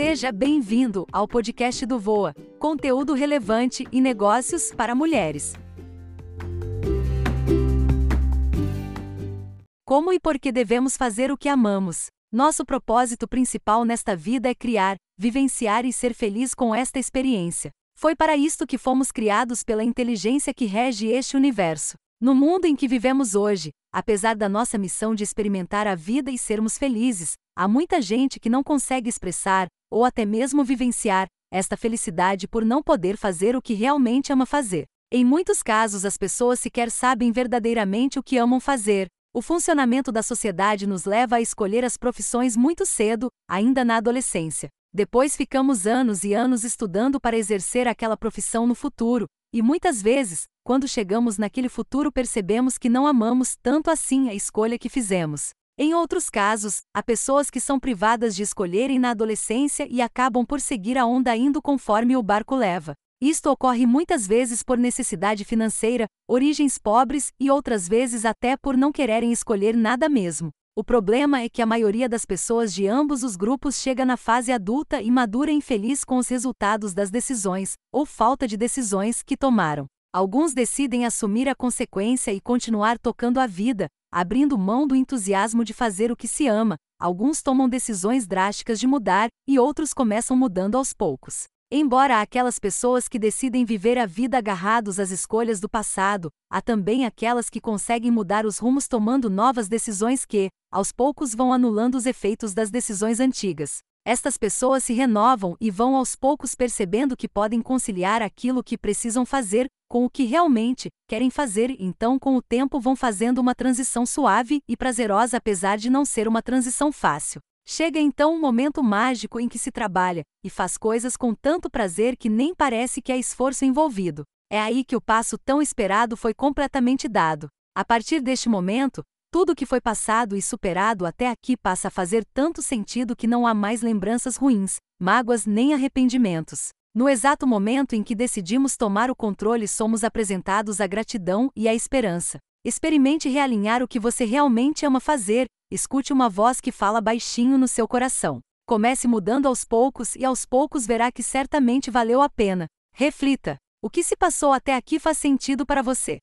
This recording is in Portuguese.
Seja bem-vindo ao podcast do Voa, conteúdo relevante e negócios para mulheres. Como e por que devemos fazer o que amamos? Nosso propósito principal nesta vida é criar, vivenciar e ser feliz com esta experiência. Foi para isto que fomos criados pela inteligência que rege este universo. No mundo em que vivemos hoje, apesar da nossa missão de experimentar a vida e sermos felizes, há muita gente que não consegue expressar, ou até mesmo vivenciar, esta felicidade por não poder fazer o que realmente ama fazer. Em muitos casos, as pessoas sequer sabem verdadeiramente o que amam fazer. O funcionamento da sociedade nos leva a escolher as profissões muito cedo, ainda na adolescência. Depois ficamos anos e anos estudando para exercer aquela profissão no futuro, e muitas vezes, quando chegamos naquele futuro, percebemos que não amamos tanto assim a escolha que fizemos. Em outros casos, há pessoas que são privadas de escolherem na adolescência e acabam por seguir a onda indo conforme o barco leva. Isto ocorre muitas vezes por necessidade financeira, origens pobres e outras vezes até por não quererem escolher nada mesmo. O problema é que a maioria das pessoas de ambos os grupos chega na fase adulta e madura infeliz com os resultados das decisões, ou falta de decisões, que tomaram. Alguns decidem assumir a consequência e continuar tocando a vida, abrindo mão do entusiasmo de fazer o que se ama, alguns tomam decisões drásticas de mudar e outros começam mudando aos poucos. Embora aquelas pessoas que decidem viver a vida agarrados às escolhas do passado, há também aquelas que conseguem mudar os rumos tomando novas decisões que, aos poucos, vão anulando os efeitos das decisões antigas. Estas pessoas se renovam e vão aos poucos percebendo que podem conciliar aquilo que precisam fazer com o que realmente querem fazer, então com o tempo vão fazendo uma transição suave e prazerosa apesar de não ser uma transição fácil. Chega então um momento mágico em que se trabalha e faz coisas com tanto prazer que nem parece que há esforço envolvido. É aí que o passo tão esperado foi completamente dado. A partir deste momento, tudo que foi passado e superado até aqui passa a fazer tanto sentido que não há mais lembranças ruins, mágoas nem arrependimentos. No exato momento em que decidimos tomar o controle, somos apresentados a gratidão e a esperança. Experimente realinhar o que você realmente ama fazer, escute uma voz que fala baixinho no seu coração. Comece mudando aos poucos e aos poucos verá que certamente valeu a pena. Reflita: o que se passou até aqui faz sentido para você?